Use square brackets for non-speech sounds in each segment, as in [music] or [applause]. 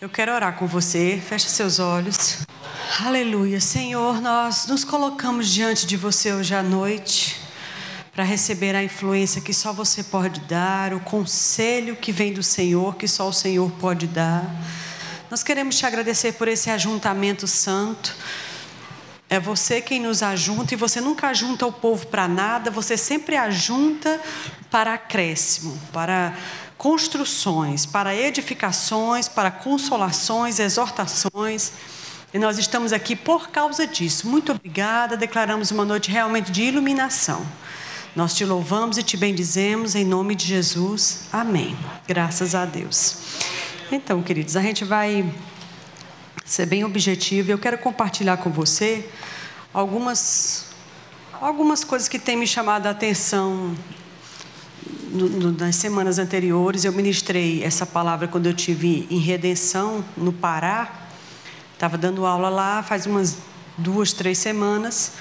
Eu quero orar com você. Feche seus olhos. Aleluia. Senhor, nós nos colocamos diante de você hoje à noite para receber a influência que só você pode dar, o conselho que vem do Senhor, que só o Senhor pode dar. Nós queremos te agradecer por esse ajuntamento santo. É você quem nos ajunta e você nunca ajunta o povo para nada, você sempre ajunta para acréscimo, para construções, para edificações, para consolações, exortações. E nós estamos aqui por causa disso. Muito obrigada. Declaramos uma noite realmente de iluminação. Nós te louvamos e te bendizemos em nome de Jesus. Amém. Graças a Deus. Então, queridos, a gente vai ser bem objetivo. Eu quero compartilhar com você algumas algumas coisas que têm me chamado a atenção no, no, nas semanas anteriores. Eu ministrei essa palavra quando eu tive em Redenção, no Pará. Estava dando aula lá faz umas duas, três semanas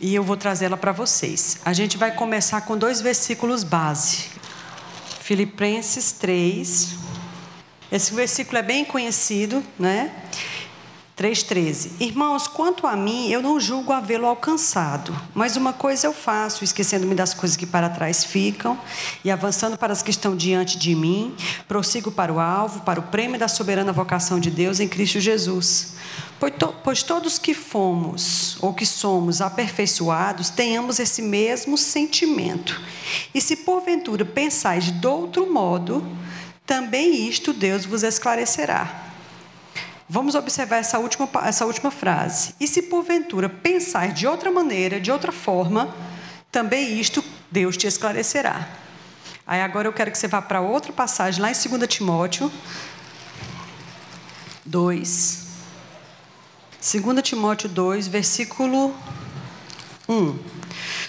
e eu vou trazê-la para vocês. A gente vai começar com dois versículos base. Filipenses 3. Esse versículo é bem conhecido, né? 3,13. Irmãos, quanto a mim, eu não julgo havê-lo alcançado, mas uma coisa eu faço, esquecendo-me das coisas que para trás ficam e avançando para as que estão diante de mim, prossigo para o alvo, para o prêmio da soberana vocação de Deus em Cristo Jesus. Pois, to, pois todos que fomos ou que somos aperfeiçoados, tenhamos esse mesmo sentimento. E se porventura pensais de outro modo, também isto Deus vos esclarecerá. Vamos observar essa última, essa última frase. E se porventura pensar de outra maneira, de outra forma, também isto Deus te esclarecerá. Aí agora eu quero que você vá para outra passagem, lá em 2 Timóteo 2. 2 Timóteo 2, versículo 1.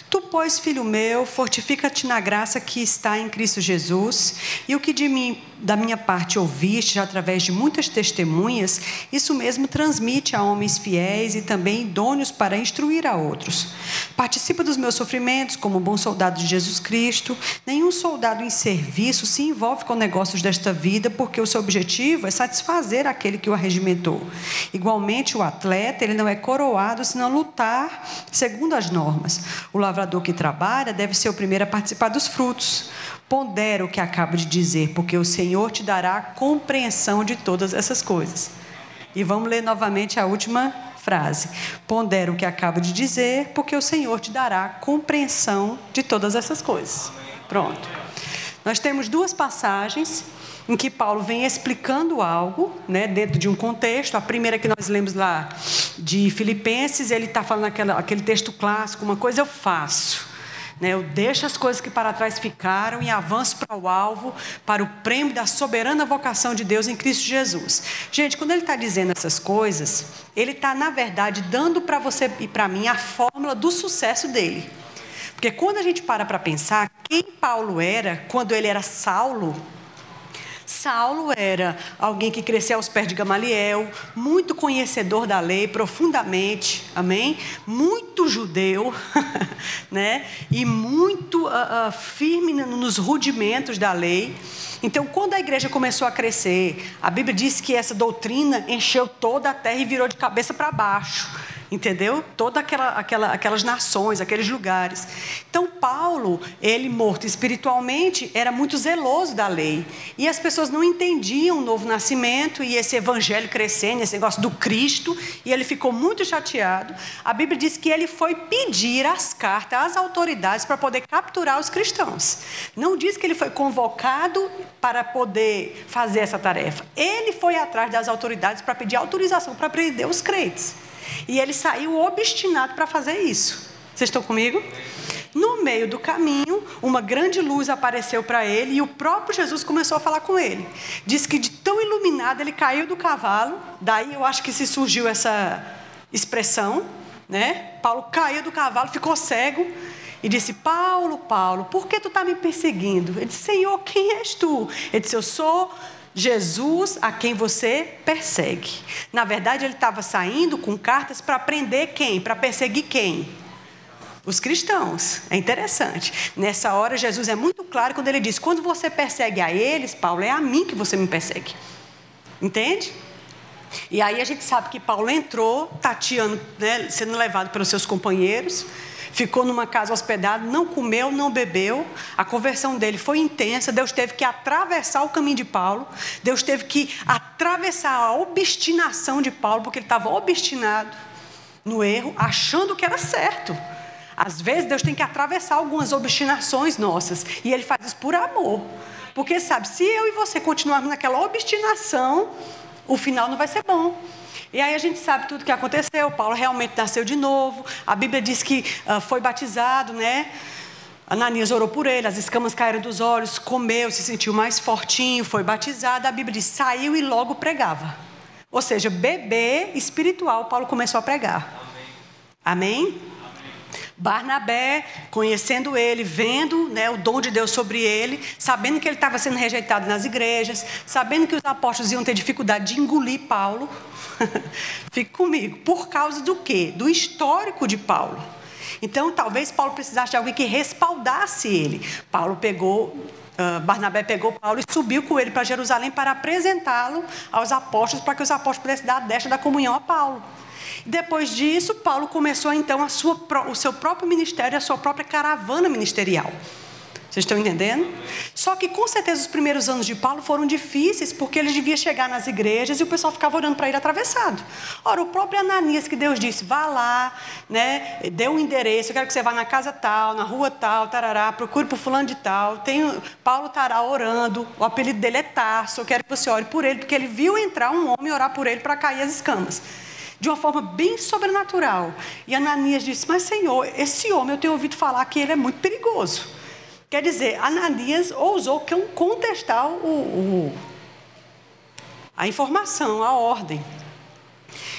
Tu, pois, filho meu, fortifica-te na graça que está em Cristo Jesus, e o que de mim, da minha parte ouviste através de muitas testemunhas, isso mesmo transmite a homens fiéis e também idôneos para instruir a outros. Participa dos meus sofrimentos como bom soldado de Jesus Cristo. Nenhum soldado em serviço se envolve com negócios desta vida, porque o seu objetivo é satisfazer aquele que o arregimentou. Igualmente, o atleta, ele não é coroado senão lutar segundo as normas. O lavrador que trabalha deve ser o primeiro a participar dos frutos. Pondera o que acabo de dizer, porque o Senhor te dará compreensão de todas essas coisas. E vamos ler novamente a última frase. Pondera o que acabo de dizer, porque o Senhor te dará compreensão de todas essas coisas. Pronto. Nós temos duas passagens em que Paulo vem explicando algo, né, dentro de um contexto. A primeira que nós lemos lá de Filipenses, ele está falando aquela, aquele texto clássico: uma coisa eu faço né? Eu deixo as coisas que para trás ficaram e avanço para o alvo, para o prêmio da soberana vocação de Deus em Cristo Jesus. Gente, quando ele está dizendo essas coisas, ele está, na verdade, dando para você e para mim a fórmula do sucesso dele. Porque quando a gente para para pensar, quem Paulo era quando ele era Saulo, Saulo era alguém que cresceu aos pés de Gamaliel, muito conhecedor da lei, profundamente, amém? Muito judeu, [laughs] né? E muito uh, uh, firme nos rudimentos da lei. Então, quando a igreja começou a crescer, a Bíblia diz que essa doutrina encheu toda a terra e virou de cabeça para baixo entendeu? Todas aquela, aquela, aquelas nações, aqueles lugares. Então, Paulo, ele morto espiritualmente, era muito zeloso da lei. E as pessoas não entendiam o novo nascimento e esse evangelho crescendo, esse negócio do Cristo, e ele ficou muito chateado. A Bíblia diz que ele foi pedir as cartas às autoridades para poder capturar os cristãos. Não diz que ele foi convocado para poder fazer essa tarefa. Ele foi atrás das autoridades para pedir autorização para prender os crentes. E ele saiu obstinado para fazer isso. Vocês estão comigo? No meio do caminho, uma grande luz apareceu para ele e o próprio Jesus começou a falar com ele. Diz que de tão iluminado ele caiu do cavalo, daí eu acho que se surgiu essa expressão, né? Paulo caiu do cavalo, ficou cego e disse: Paulo, Paulo, por que tu está me perseguindo? Ele disse: Senhor, quem és tu? Ele disse: Eu sou Jesus a quem você persegue. Na verdade, ele estava saindo com cartas para prender quem? Para perseguir quem? Os cristãos. É interessante. Nessa hora, Jesus é muito claro quando ele diz: quando você persegue a eles, Paulo, é a mim que você me persegue. Entende? E aí a gente sabe que Paulo entrou, tateando, né, sendo levado pelos seus companheiros, ficou numa casa hospedado, não comeu, não bebeu. A conversão dele foi intensa. Deus teve que atravessar o caminho de Paulo. Deus teve que atravessar a obstinação de Paulo, porque ele estava obstinado no erro, achando que era certo. Às vezes Deus tem que atravessar algumas obstinações nossas, e Ele faz isso por amor. Porque sabe, se eu e você continuarmos naquela obstinação, o final não vai ser bom. E aí a gente sabe tudo o que aconteceu. Paulo realmente nasceu de novo. A Bíblia diz que uh, foi batizado, né? Ananias orou por ele, as escamas caíram dos olhos, comeu, se sentiu mais fortinho, foi batizado. A Bíblia diz: saiu e logo pregava. Ou seja, bebê espiritual, Paulo começou a pregar. Amém? Amém? Barnabé, conhecendo ele, vendo né, o dom de Deus sobre ele, sabendo que ele estava sendo rejeitado nas igrejas, sabendo que os apóstolos iam ter dificuldade de engolir Paulo. [laughs] Fique comigo. Por causa do quê? Do histórico de Paulo. Então, talvez Paulo precisasse de alguém que respaldasse ele. Paulo pegou Uh, Barnabé pegou Paulo e subiu com ele para Jerusalém para apresentá-lo aos apóstolos, para que os apóstolos pudessem dar a deixa da comunhão a Paulo. Depois disso, Paulo começou então sua, o seu próprio ministério, a sua própria caravana ministerial. Vocês estão entendendo? Só que com certeza os primeiros anos de Paulo foram difíceis, porque ele devia chegar nas igrejas e o pessoal ficava orando para ele atravessado. Ora, o próprio Ananias que Deus disse, vá lá, né, dê um endereço, eu quero que você vá na casa tal, na rua tal, tarará, procure por fulano de tal. Tem, Paulo estará orando, o apelido dele é Tarso, eu quero que você ore por ele, porque ele viu entrar um homem orar por ele para cair as escamas de uma forma bem sobrenatural. E Ananias disse: Mas, Senhor, esse homem eu tenho ouvido falar que ele é muito perigoso. Quer dizer, Ananias ousou contestar o, o, a informação, a ordem.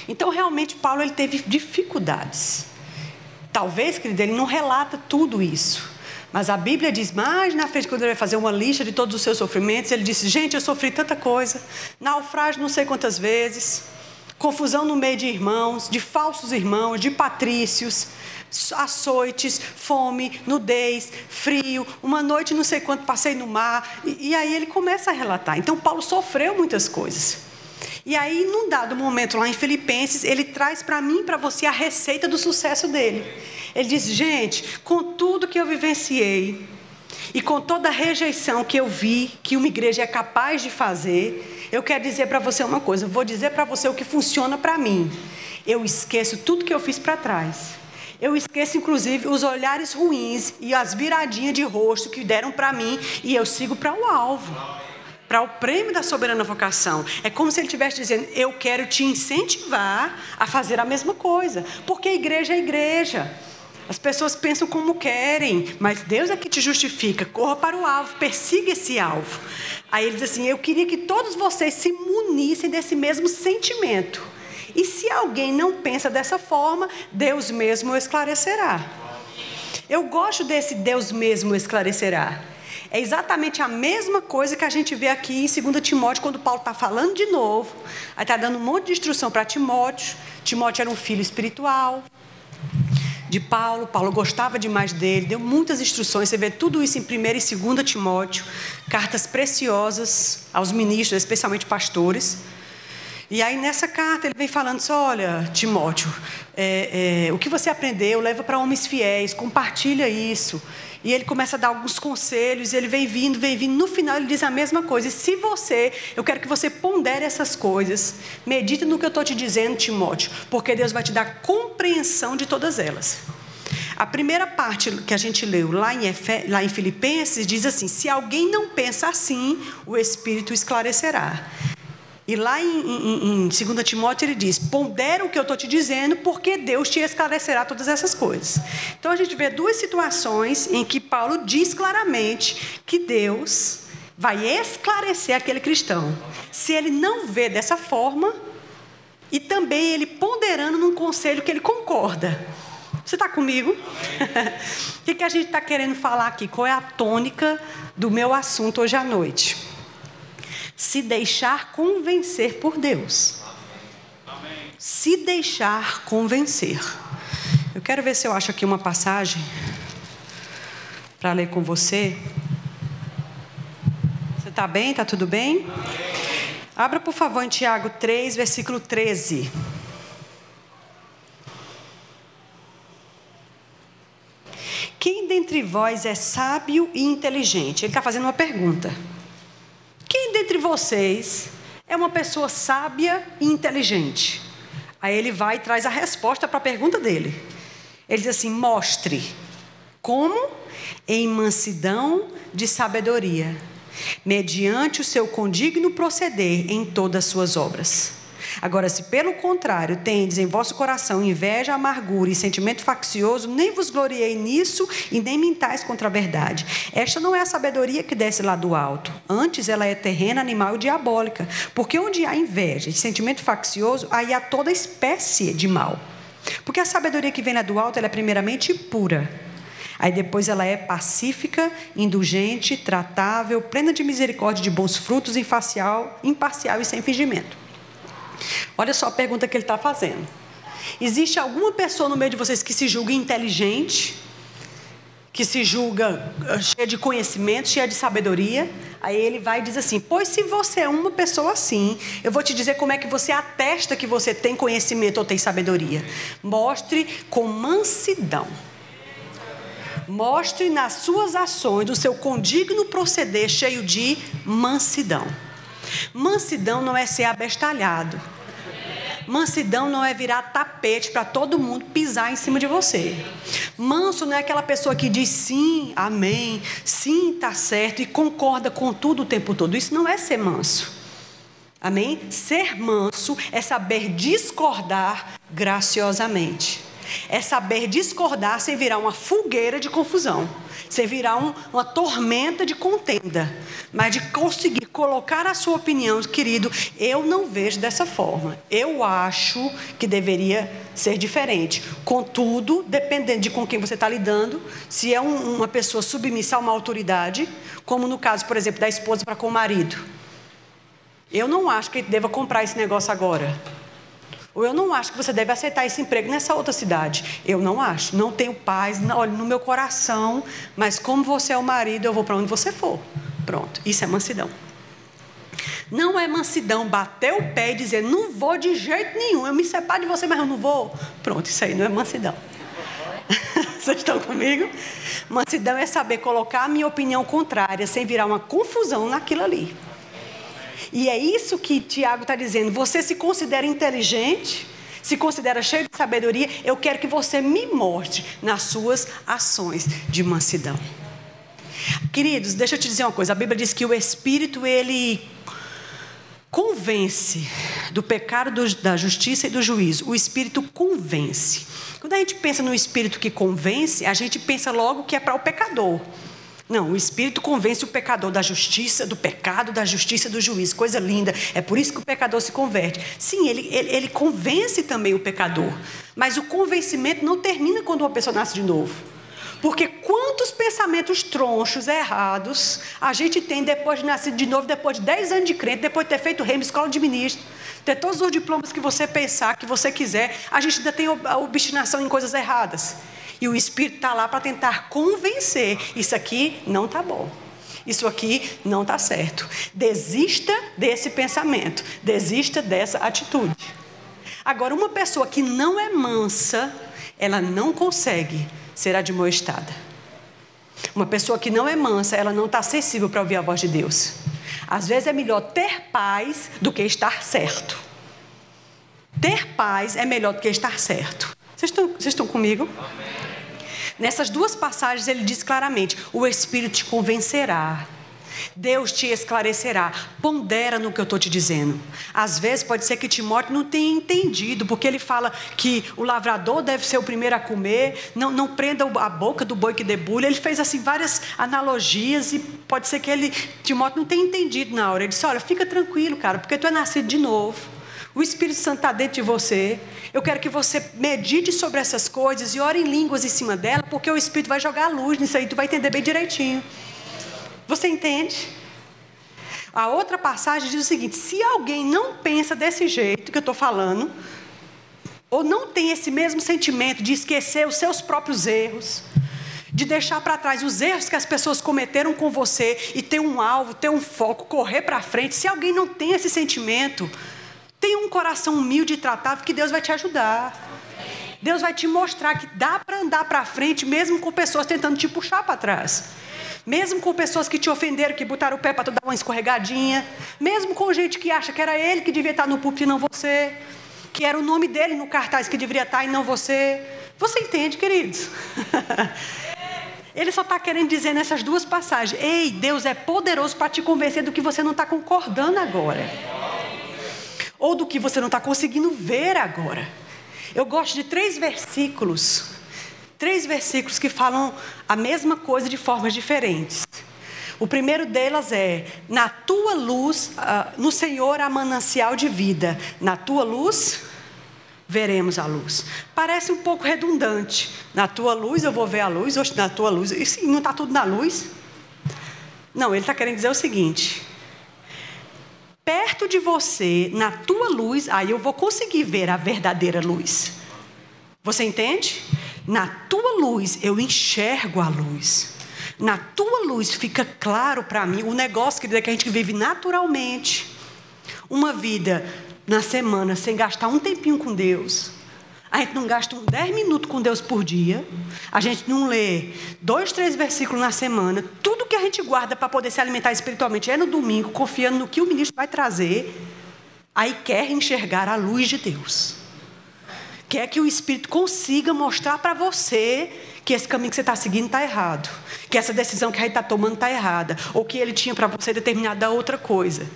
Então, realmente, Paulo ele teve dificuldades. Talvez, querido, ele não relata tudo isso. Mas a Bíblia diz, mais na frente, quando ele vai fazer uma lista de todos os seus sofrimentos, ele disse: Gente, eu sofri tanta coisa, naufrágio não sei quantas vezes confusão no meio de irmãos, de falsos irmãos, de patrícios, açoites, fome, nudez, frio, uma noite não sei quanto passei no mar. E, e aí ele começa a relatar. Então Paulo sofreu muitas coisas. E aí, num dado momento lá em Filipenses, ele traz para mim e para você a receita do sucesso dele. Ele diz: gente, com tudo que eu vivenciei, e com toda a rejeição que eu vi que uma igreja é capaz de fazer, eu quero dizer para você uma coisa, eu vou dizer para você o que funciona para mim. Eu esqueço tudo que eu fiz para trás. Eu esqueço, inclusive, os olhares ruins e as viradinhas de rosto que deram para mim e eu sigo para o alvo. Para o prêmio da soberana vocação. É como se ele estivesse dizendo: Eu quero te incentivar a fazer a mesma coisa. Porque a igreja é igreja. As pessoas pensam como querem, mas Deus é que te justifica. Corra para o alvo, persiga esse alvo. Aí ele diz assim: Eu queria que todos vocês se munissem desse mesmo sentimento. E se alguém não pensa dessa forma, Deus mesmo esclarecerá. Eu gosto desse Deus mesmo esclarecerá. É exatamente a mesma coisa que a gente vê aqui em 2 Timóteo, quando Paulo está falando de novo. Aí está dando um monte de instrução para Timóteo. Timóteo era um filho espiritual de Paulo. Paulo gostava demais dele, deu muitas instruções. Você vê tudo isso em 1 e 2 Timóteo, cartas preciosas aos ministros, especialmente pastores. E aí nessa carta ele vem falando olha, Timóteo, é, é, o que você aprendeu leva para homens fiéis, compartilha isso. E ele começa a dar alguns conselhos, ele vem vindo, vem vindo. No final, ele diz a mesma coisa. E se você, eu quero que você pondere essas coisas, medite no que eu estou te dizendo, Timóteo, porque Deus vai te dar compreensão de todas elas. A primeira parte que a gente leu lá em, Efe, lá em Filipenses diz assim: se alguém não pensa assim, o Espírito esclarecerá. E lá em, em, em 2 Timóteo ele diz: pondera o que eu estou te dizendo, porque Deus te esclarecerá todas essas coisas. Então a gente vê duas situações em que Paulo diz claramente que Deus vai esclarecer aquele cristão. Se ele não vê dessa forma, e também ele ponderando num conselho que ele concorda. Você está comigo? [laughs] o que, que a gente está querendo falar aqui? Qual é a tônica do meu assunto hoje à noite? Se deixar convencer por Deus. Se deixar convencer. Eu quero ver se eu acho aqui uma passagem para ler com você. Você está bem? Está tudo bem? Abra, por favor, em Tiago 3, versículo 13. Quem dentre vós é sábio e inteligente? Ele está fazendo uma pergunta. Quem dentre vocês é uma pessoa sábia e inteligente? Aí ele vai e traz a resposta para a pergunta dele. Ele diz assim: mostre. Como? Em mansidão de sabedoria, mediante o seu condigno proceder em todas as suas obras. Agora, se pelo contrário tendes em vosso coração inveja, amargura e sentimento faccioso, nem vos gloriei nisso e nem mintais contra a verdade. Esta não é a sabedoria que desce lá do alto. Antes, ela é terrena, animal e diabólica. Porque onde há inveja e sentimento faccioso, aí há toda espécie de mal. Porque a sabedoria que vem lá do alto, ela é primeiramente pura. Aí depois ela é pacífica, indulgente, tratável, plena de misericórdia, de bons frutos, imparcial, imparcial e sem fingimento. Olha só a pergunta que ele está fazendo. Existe alguma pessoa no meio de vocês que se julga inteligente, que se julga ah, cheia de conhecimento, cheia de sabedoria? Aí ele vai e diz assim: Pois se você é uma pessoa assim, eu vou te dizer como é que você atesta que você tem conhecimento ou tem sabedoria. Mostre com mansidão. Mostre nas suas ações o seu condigno proceder cheio de mansidão. Mansidão não é ser abestalhado. Mansidão não é virar tapete para todo mundo pisar em cima de você. Manso não é aquela pessoa que diz sim, amém, sim, está certo e concorda com tudo o tempo todo. Isso não é ser manso. Amém? Ser manso é saber discordar graciosamente. É saber discordar sem virar uma fogueira de confusão, sem virar um, uma tormenta de contenda, mas de conseguir colocar a sua opinião, querido, eu não vejo dessa forma. Eu acho que deveria ser diferente. Contudo, dependendo de com quem você está lidando, se é um, uma pessoa submissa a uma autoridade, como no caso, por exemplo, da esposa para com o marido. Eu não acho que ele deva comprar esse negócio agora. Ou eu não acho que você deve aceitar esse emprego nessa outra cidade. Eu não acho. Não tenho paz, não, olha, no meu coração, mas como você é o marido, eu vou para onde você for. Pronto. Isso é mansidão. Não é mansidão bater o pé e dizer, não vou de jeito nenhum, eu me separo de você, mas eu não vou. Pronto, isso aí não é mansidão. [laughs] Vocês estão comigo? Mansidão é saber colocar a minha opinião contrária sem virar uma confusão naquilo ali. E é isso que Tiago está dizendo. Você se considera inteligente, se considera cheio de sabedoria. Eu quero que você me mostre nas suas ações de mansidão. Queridos, deixa eu te dizer uma coisa. A Bíblia diz que o Espírito ele convence do pecado, do, da justiça e do juízo. O Espírito convence. Quando a gente pensa no Espírito que convence, a gente pensa logo que é para o pecador. Não, o Espírito convence o pecador da justiça, do pecado, da justiça do juízo. Coisa linda. É por isso que o pecador se converte. Sim, ele, ele, ele convence também o pecador. Mas o convencimento não termina quando uma pessoa nasce de novo. Porque quantos pensamentos tronchos, errados, a gente tem depois de nascer de novo, depois de 10 anos de crente, depois de ter feito remo, escola de ministro, ter todos os diplomas que você pensar, que você quiser, a gente ainda tem obstinação em coisas erradas. E o Espírito está lá para tentar convencer: isso aqui não está bom. Isso aqui não está certo. Desista desse pensamento. Desista dessa atitude. Agora, uma pessoa que não é mansa, ela não consegue ser admoestada. Uma pessoa que não é mansa, ela não está acessível para ouvir a voz de Deus. Às vezes é melhor ter paz do que estar certo. Ter paz é melhor do que estar certo. Vocês estão, vocês estão comigo? Amém. Nessas duas passagens ele diz claramente: o Espírito te convencerá. Deus te esclarecerá. Pondera no que eu estou te dizendo. Às vezes pode ser que Timóteo não tenha entendido, porque ele fala que o lavrador deve ser o primeiro a comer, não, não prenda a boca do boi que debulha. Ele fez assim várias analogias e pode ser que ele, Timóteo não tenha entendido na hora. Ele disse: Olha, fica tranquilo, cara, porque tu é nascido de novo. O Espírito Santo está dentro de você. Eu quero que você medite sobre essas coisas e ore em línguas em cima dela, porque o Espírito vai jogar a luz nisso aí, tu vai entender bem direitinho. Você entende? A outra passagem diz o seguinte: se alguém não pensa desse jeito que eu estou falando, ou não tem esse mesmo sentimento de esquecer os seus próprios erros, de deixar para trás os erros que as pessoas cometeram com você e ter um alvo, ter um foco, correr para frente. Se alguém não tem esse sentimento, tenha um coração humilde e tratável que Deus vai te ajudar. Deus vai te mostrar que dá para andar para frente mesmo com pessoas tentando te puxar para trás. Mesmo com pessoas que te ofenderam, que botaram o pé para tu dar uma escorregadinha. Mesmo com gente que acha que era ele que devia estar no púlpito e não você. Que era o nome dele no cartaz que deveria estar e não você. Você entende, queridos? [laughs] Ele só está querendo dizer nessas duas passagens: Ei, Deus é poderoso para te convencer do que você não está concordando agora. Ou do que você não está conseguindo ver agora. Eu gosto de três versículos três versículos que falam a mesma coisa de formas diferentes. O primeiro delas é: Na tua luz, uh, no Senhor há manancial de vida. Na tua luz, veremos a luz. Parece um pouco redundante. Na tua luz eu vou ver a luz, ou na tua luz. E não está tudo na luz? Não, ele está querendo dizer o seguinte: perto de você, na tua luz, aí eu vou conseguir ver a verdadeira luz. Você entende? Na tua luz eu enxergo a luz. Na tua luz fica claro para mim o negócio que a gente vive naturalmente. Uma vida na semana sem gastar um tempinho com Deus. A gente não gasta uns 10 minutos com Deus por dia. A gente não lê dois, três versículos na semana. Tudo que a gente guarda para poder se alimentar espiritualmente é no domingo, confiando no que o ministro vai trazer. Aí quer enxergar a luz de Deus quer que o Espírito consiga mostrar para você que esse caminho que você está seguindo está errado, que essa decisão que a gente está tomando está errada, ou que ele tinha para você determinada outra coisa.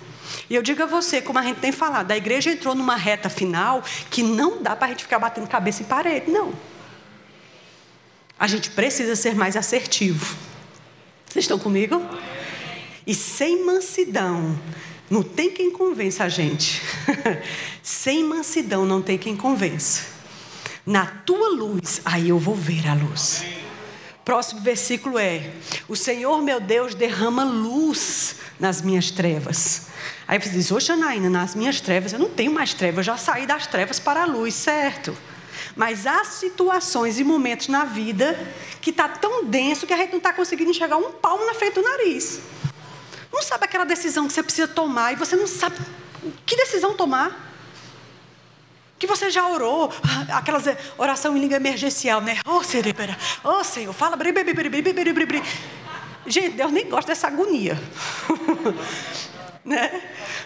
E eu digo a você, como a gente tem falado, a igreja entrou numa reta final que não dá para a gente ficar batendo cabeça em parede, não. A gente precisa ser mais assertivo. Vocês estão comigo? E sem mansidão, não tem quem convença a gente. [laughs] sem mansidão, não tem quem convença. Na tua luz, aí eu vou ver a luz. Próximo versículo é: O Senhor meu Deus derrama luz nas minhas trevas. Aí você diz: Ô Janaína, nas minhas trevas, eu não tenho mais trevas, eu já saí das trevas para a luz, certo? Mas há situações e momentos na vida que está tão denso que a gente não está conseguindo enxergar um palmo na frente do nariz. Não sabe aquela decisão que você precisa tomar e você não sabe que decisão tomar que você já orou, aquelas eh, oração em língua emergencial, né? Oh, Senhor, oh, Senhor, fala. Gente, Deus nem gosta dessa agonia. [laughs] né?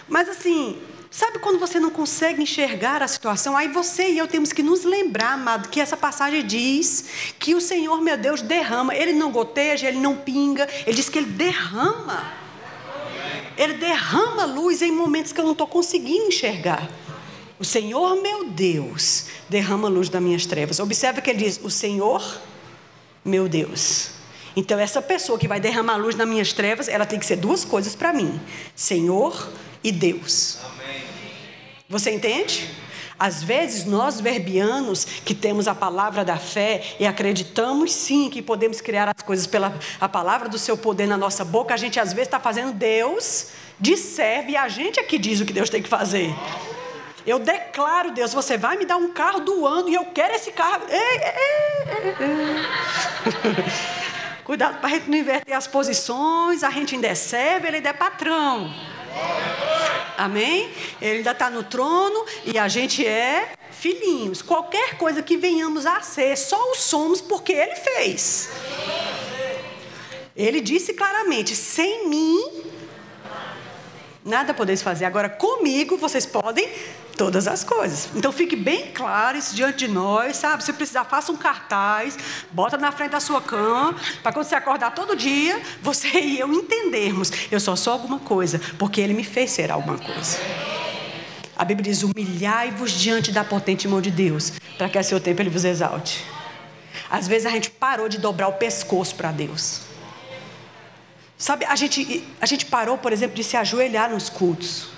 Mas assim, sabe quando você não consegue enxergar a situação? Aí você e eu temos que nos lembrar, amado, que essa passagem diz que o Senhor, meu Deus, derrama. Ele não goteja, ele não pinga, ele diz que ele derrama. Ele derrama luz em momentos que eu não estou conseguindo enxergar. O Senhor meu Deus derrama luz das minhas trevas. Observe que ele diz: O Senhor meu Deus. Então, essa pessoa que vai derramar luz nas minhas trevas, ela tem que ser duas coisas para mim: Senhor e Deus. Amém. Você entende? Às vezes, nós verbianos que temos a palavra da fé e acreditamos sim que podemos criar as coisas pela a palavra do seu poder na nossa boca, a gente às vezes está fazendo Deus de serve e a gente é que diz o que Deus tem que fazer. Eu declaro, Deus, você vai me dar um carro do ano e eu quero esse carro. Ei, ei, ei, [laughs] Cuidado para a gente não inverter as posições, a gente ainda é servo, ele ainda é patrão. Amém? Ele ainda está no trono e a gente é filhinhos. Qualquer coisa que venhamos a ser, só o somos porque ele fez. Ele disse claramente: sem mim, nada podeis fazer. Agora, comigo, vocês podem todas as coisas. Então fique bem claro isso diante de nós, sabe? Se precisar, faça um cartaz, bota na frente da sua cama, para quando você acordar todo dia, você e eu entendermos. Eu só sou alguma coisa, porque Ele me fez ser alguma coisa. A Bíblia diz: humilhai-vos diante da potente mão de Deus, para que a seu tempo Ele vos exalte. Às vezes a gente parou de dobrar o pescoço para Deus. Sabe, a gente, a gente parou, por exemplo, de se ajoelhar nos cultos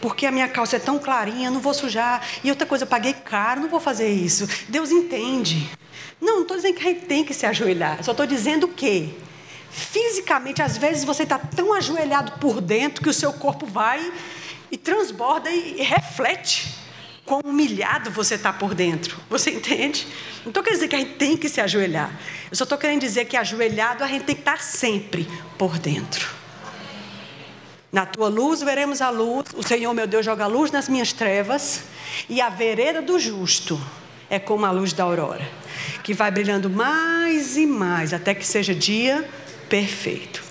porque a minha calça é tão clarinha, não vou sujar. E outra coisa, eu paguei caro, não vou fazer isso. Deus entende. Não, não estou dizendo que a gente tem que se ajoelhar. Só estou dizendo que, fisicamente, às vezes você está tão ajoelhado por dentro que o seu corpo vai e transborda e, e reflete quão humilhado você está por dentro. Você entende? Não estou querendo dizer que a gente tem que se ajoelhar. Eu só estou querendo dizer que ajoelhado a gente tem que estar sempre por dentro. Na tua luz veremos a luz, o Senhor meu Deus joga a luz nas minhas trevas, e a vereda do justo é como a luz da aurora, que vai brilhando mais e mais até que seja dia perfeito.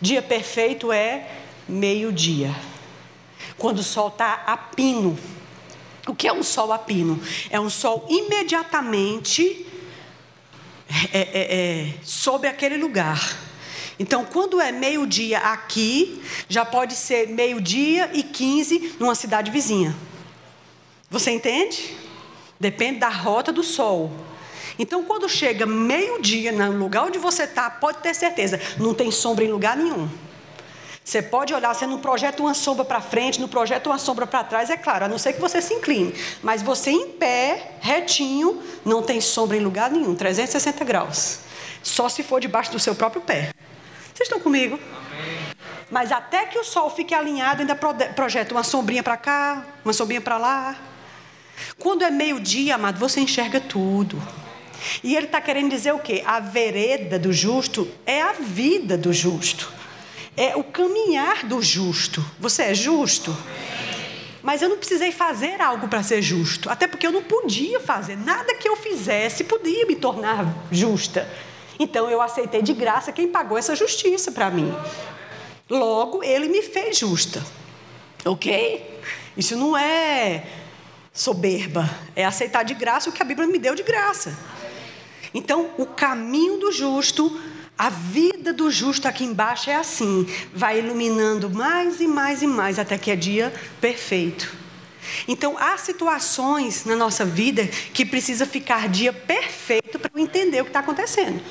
Dia perfeito é meio-dia, quando o sol está a pino o que é um sol a pino? É um sol imediatamente é, é, é, sobre aquele lugar. Então, quando é meio-dia aqui, já pode ser meio-dia e 15 numa cidade vizinha. Você entende? Depende da rota do sol. Então, quando chega meio-dia no lugar onde você está, pode ter certeza, não tem sombra em lugar nenhum. Você pode olhar, você não projeta uma sombra para frente, não projeta uma sombra para trás, é claro, a não ser que você se incline. Mas você em pé, retinho, não tem sombra em lugar nenhum, 360 graus. Só se for debaixo do seu próprio pé. Vocês estão comigo? Mas até que o sol fique alinhado, ainda projeta uma sombrinha para cá, uma sombrinha para lá. Quando é meio-dia, amado, você enxerga tudo. E ele está querendo dizer o quê? A vereda do justo é a vida do justo é o caminhar do justo. Você é justo? Mas eu não precisei fazer algo para ser justo, até porque eu não podia fazer. Nada que eu fizesse podia me tornar justa. Então eu aceitei de graça quem pagou essa justiça para mim. Logo, ele me fez justa. Ok? Isso não é soberba, é aceitar de graça o que a Bíblia me deu de graça. Então, o caminho do justo a vida do justo aqui embaixo é assim, vai iluminando mais e mais e mais até que é dia perfeito. Então, há situações na nossa vida que precisa ficar dia perfeito para eu entender o que está acontecendo.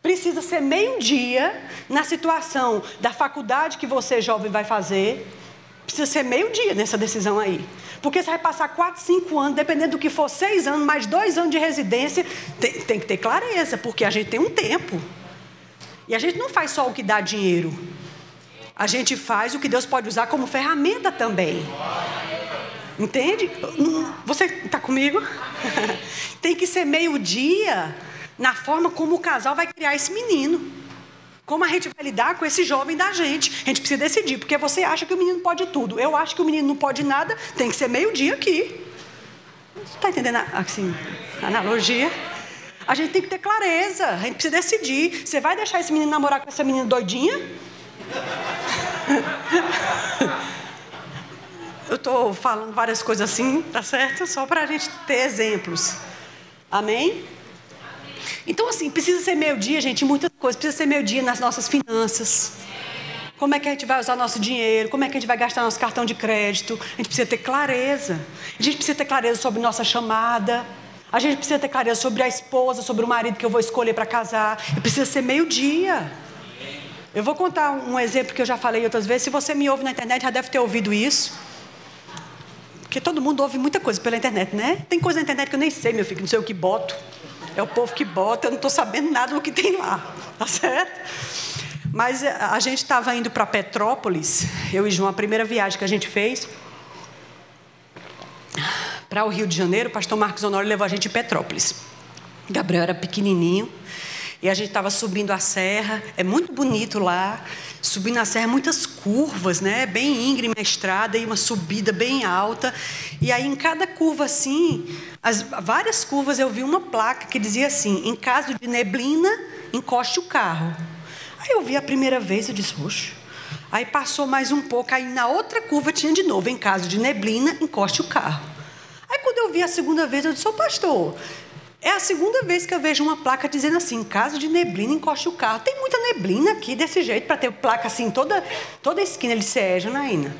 Precisa ser meio-dia na situação da faculdade que você, jovem, vai fazer. Precisa ser meio-dia nessa decisão aí. Porque você vai passar 4, 5 anos, dependendo do que for, 6 anos, mais 2 anos de residência, tem, tem que ter clareza, porque a gente tem um tempo. E a gente não faz só o que dá dinheiro. A gente faz o que Deus pode usar como ferramenta também. Entende? Você está comigo? [laughs] tem que ser meio-dia na forma como o casal vai criar esse menino. Como a gente vai lidar com esse jovem da gente? A gente precisa decidir, porque você acha que o menino pode tudo. Eu acho que o menino não pode nada, tem que ser meio-dia aqui. Está entendendo assim, a analogia? A gente tem que ter clareza, a gente precisa decidir. Você vai deixar esse menino namorar com essa menina doidinha? [laughs] Eu estou falando várias coisas assim, tá certo? Só para a gente ter exemplos. Amém? Então, assim, precisa ser meio-dia, gente, em muitas coisas. Precisa ser meio-dia nas nossas finanças. Como é que a gente vai usar nosso dinheiro? Como é que a gente vai gastar nosso cartão de crédito? A gente precisa ter clareza. A gente precisa ter clareza sobre nossa chamada. A gente precisa ter clareza sobre a esposa, sobre o marido que eu vou escolher para casar. E precisa ser meio-dia. Eu vou contar um exemplo que eu já falei outras vezes. Se você me ouve na internet, já deve ter ouvido isso. Porque todo mundo ouve muita coisa pela internet, né? Tem coisa na internet que eu nem sei, meu filho, não sei o que boto. É o povo que bota, eu não estou sabendo nada do que tem lá, tá certo? Mas eh, a gente estava indo para Petrópolis, eu e João, a primeira viagem que a gente fez para o Rio de Janeiro, o pastor Marcos Honório levou a gente em Petrópolis. Gabriel era pequenininho e a gente estava subindo a serra, é muito bonito lá subindo a serra, muitas curvas, né? Bem íngreme a estrada e uma subida bem alta. E aí, em cada curva assim, as várias curvas eu vi uma placa que dizia assim: em caso de neblina, encoste o carro. Aí eu vi a primeira vez, eu disse, oxe. Aí passou mais um pouco, aí na outra curva tinha de novo, em caso de neblina, encoste o carro. Aí quando eu vi a segunda vez, eu disse, ô pastor, é a segunda vez que eu vejo uma placa dizendo assim: em caso de neblina, encoste o carro. Tem muita neblina aqui desse jeito, para ter placa assim, toda, toda a esquina. Ele disse: é, Janaína.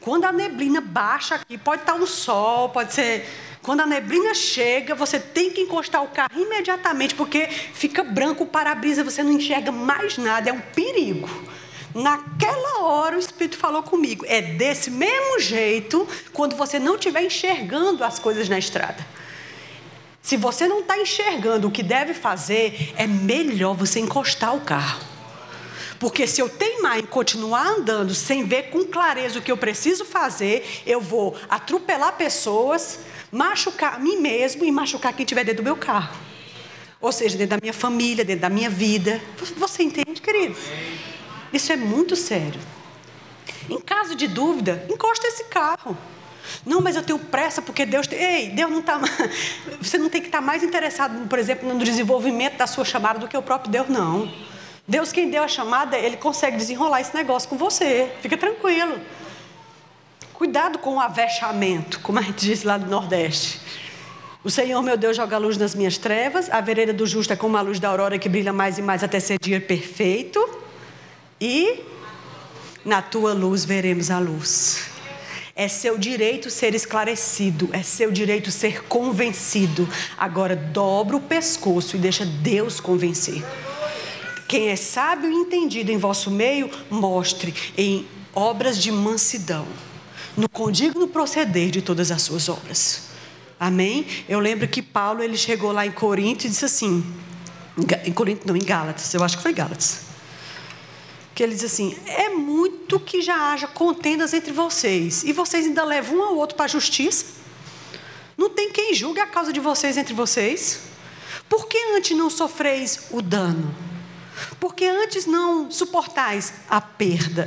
Quando a neblina baixa aqui, pode estar um sol, pode ser. Quando a neblina chega, você tem que encostar o carro imediatamente, porque fica branco o para-brisa, você não enxerga mais nada, é um perigo. Naquela hora o Espírito falou comigo. É desse mesmo jeito quando você não estiver enxergando as coisas na estrada. Se você não está enxergando o que deve fazer, é melhor você encostar o carro. Porque se eu teimar em continuar andando sem ver com clareza o que eu preciso fazer, eu vou atropelar pessoas, machucar a mim mesmo e machucar quem estiver dentro do meu carro. Ou seja, dentro da minha família, dentro da minha vida. Você entende, querido? Isso é muito sério. Em caso de dúvida, encosta esse carro. Não, mas eu tenho pressa porque Deus. Tem... Ei, Deus não está. [laughs] Você não tem que estar tá mais interessado, por exemplo, no desenvolvimento da sua chamada do que o próprio Deus, não. Deus, quem deu a chamada, ele consegue desenrolar esse negócio com você. Fica tranquilo. Cuidado com o avexamento, como a gente diz lá do Nordeste. O Senhor, meu Deus, joga a luz nas minhas trevas. A vereda do justo é como a luz da aurora que brilha mais e mais até ser dia perfeito. E na tua luz veremos a luz. É seu direito ser esclarecido, é seu direito ser convencido. Agora dobra o pescoço e deixa Deus convencer. Quem é sábio e entendido em vosso meio, mostre em obras de mansidão, no condigno proceder de todas as suas obras. Amém? Eu lembro que Paulo ele chegou lá em Corinto e disse assim, em Corinto não, em Gálatas, eu acho que foi Gálatas que ele diz assim: é muito que já haja contendas entre vocês, e vocês ainda levam um ao outro para a justiça. Não tem quem julgue a causa de vocês entre vocês. Por que antes não sofreis o dano? Por que antes não suportais a perda?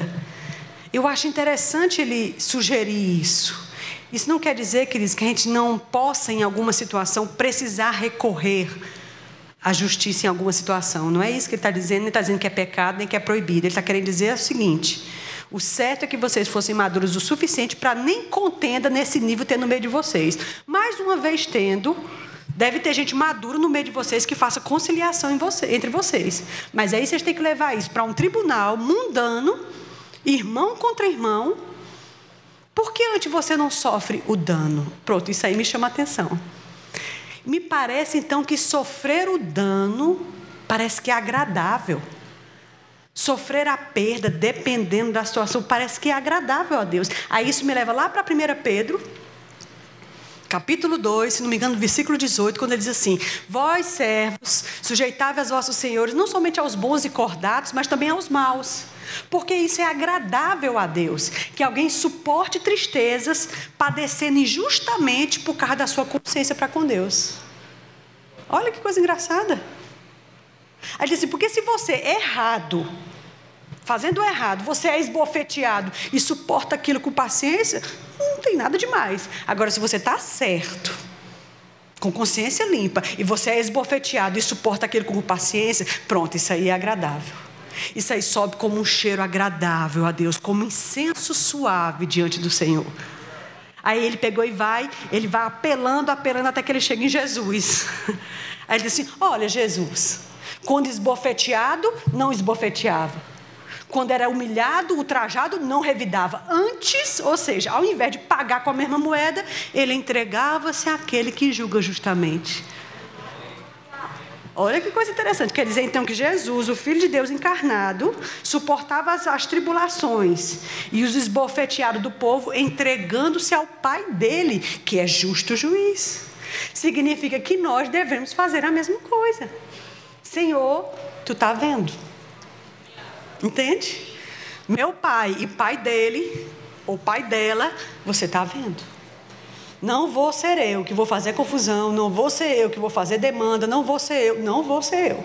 Eu acho interessante ele sugerir isso. Isso não quer dizer, queridos, que a gente não possa, em alguma situação, precisar recorrer a justiça em alguma situação. Não é isso que ele está dizendo, nem está dizendo que é pecado, nem que é proibido. Ele está querendo dizer o seguinte: o certo é que vocês fossem maduros o suficiente para nem contenda nesse nível ter no meio de vocês. Mais uma vez tendo, deve ter gente madura no meio de vocês que faça conciliação você, entre vocês. Mas aí vocês têm que levar isso para um tribunal mundano, irmão contra irmão. Por que antes você não sofre o dano? Pronto, isso aí me chama a atenção. Me parece então que sofrer o dano parece que é agradável. Sofrer a perda, dependendo da situação, parece que é agradável a Deus. Aí isso me leva lá para 1 Pedro, capítulo 2, se não me engano, versículo 18, quando ele diz assim: Vós, servos, sujeitáveis aos vossos senhores, não somente aos bons e cordados, mas também aos maus. Porque isso é agradável a Deus, que alguém suporte tristezas, padecendo injustamente por causa da sua consciência para com Deus. Olha que coisa engraçada. Aí diz assim, porque se você é errado, fazendo errado, você é esbofeteado e suporta aquilo com paciência, não tem nada demais. Agora, se você está certo, com consciência limpa, e você é esbofeteado e suporta aquilo com paciência, pronto, isso aí é agradável. Isso aí sobe como um cheiro agradável a Deus, como incenso suave diante do Senhor. Aí ele pegou e vai, ele vai apelando, apelando até que ele chega em Jesus. [laughs] Aí ele disse assim: Olha, Jesus, quando esbofeteado, não esbofeteava. Quando era humilhado, ultrajado, não revidava. Antes, ou seja, ao invés de pagar com a mesma moeda, ele entregava-se àquele que julga justamente. Olha que coisa interessante. Quer dizer então que Jesus, o Filho de Deus encarnado, suportava as, as tribulações e os esbofeteados do povo, entregando-se ao Pai dele, que é justo juiz. Significa que nós devemos fazer a mesma coisa. Senhor, tu está vendo? Entende? Meu pai e pai dele, ou pai dela, você está vendo. Não vou ser eu que vou fazer confusão, não vou ser eu que vou fazer demanda, não vou ser eu, não vou ser eu.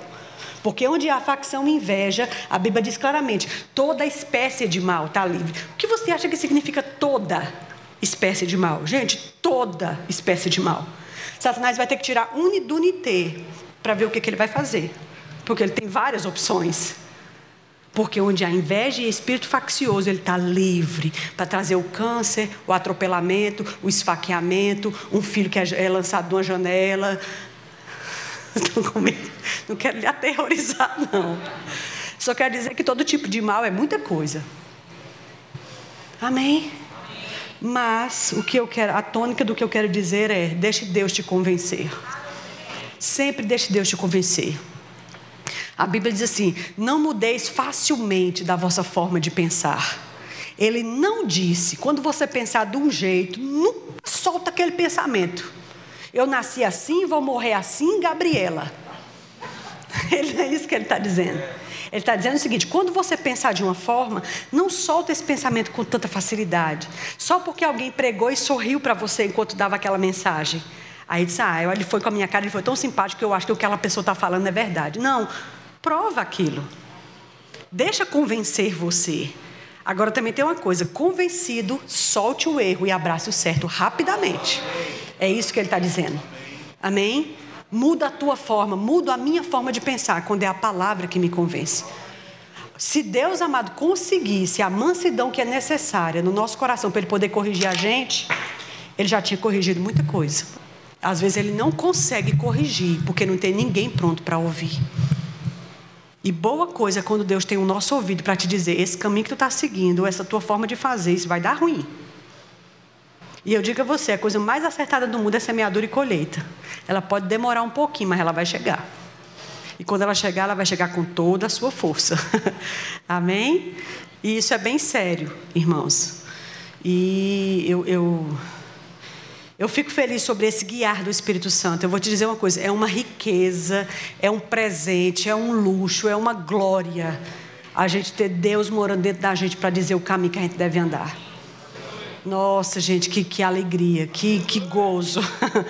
Porque onde há facção e inveja, a Bíblia diz claramente: toda espécie de mal está livre. O que você acha que significa toda espécie de mal? Gente, toda espécie de mal. Satanás vai ter que tirar unidunité para ver o que, que ele vai fazer. Porque ele tem várias opções. Porque onde há inveja e espírito faccioso, ele está livre para trazer o câncer, o atropelamento, o esfaqueamento, um filho que é, é lançado de uma janela. [laughs] Não quero lhe aterrorizar, não. Só quero dizer que todo tipo de mal é muita coisa. Amém? Mas o que eu quero, a tônica do que eu quero dizer é: deixe Deus te convencer. Sempre deixe Deus te convencer. A Bíblia diz assim: não mudeis facilmente da vossa forma de pensar. Ele não disse, quando você pensar de um jeito, nunca solta aquele pensamento. Eu nasci assim, vou morrer assim, Gabriela. [laughs] Ele é isso que ele está dizendo. Ele está dizendo o seguinte: quando você pensar de uma forma, não solta esse pensamento com tanta facilidade. Só porque alguém pregou e sorriu para você enquanto dava aquela mensagem. Aí disse: Ah, ele foi com a minha cara, ele foi tão simpático que eu acho que o que aquela pessoa está falando é verdade. Não, prova aquilo. Deixa convencer você. Agora também tem uma coisa: convencido, solte o erro e abrace o certo rapidamente. É isso que ele está dizendo. Amém? Muda a tua forma, muda a minha forma de pensar, quando é a palavra que me convence. Se Deus amado conseguisse a mansidão que é necessária no nosso coração para Ele poder corrigir a gente, Ele já tinha corrigido muita coisa. Às vezes Ele não consegue corrigir, porque não tem ninguém pronto para ouvir. E boa coisa é quando Deus tem o nosso ouvido para te dizer: esse caminho que tu está seguindo, essa tua forma de fazer, isso vai dar ruim. E eu digo a você: a coisa mais acertada do mundo é semeadura e colheita. Ela pode demorar um pouquinho, mas ela vai chegar. E quando ela chegar, ela vai chegar com toda a sua força. [laughs] Amém? E isso é bem sério, irmãos. E eu, eu eu fico feliz sobre esse guiar do Espírito Santo. Eu vou te dizer uma coisa: é uma riqueza, é um presente, é um luxo, é uma glória a gente ter Deus morando dentro da gente para dizer o caminho que a gente deve andar. Nossa, gente, que, que alegria, que, que gozo.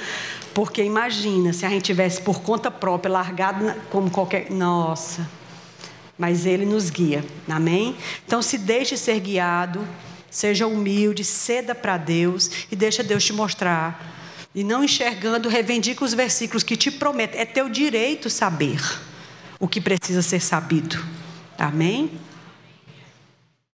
[laughs] Porque imagina se a gente tivesse por conta própria largado como qualquer. Nossa. Mas Ele nos guia, amém? Então se deixe ser guiado. Seja humilde, ceda para Deus e deixa Deus te mostrar. E não enxergando, reivindica os versículos que te prometem. É teu direito saber o que precisa ser sabido. Amém?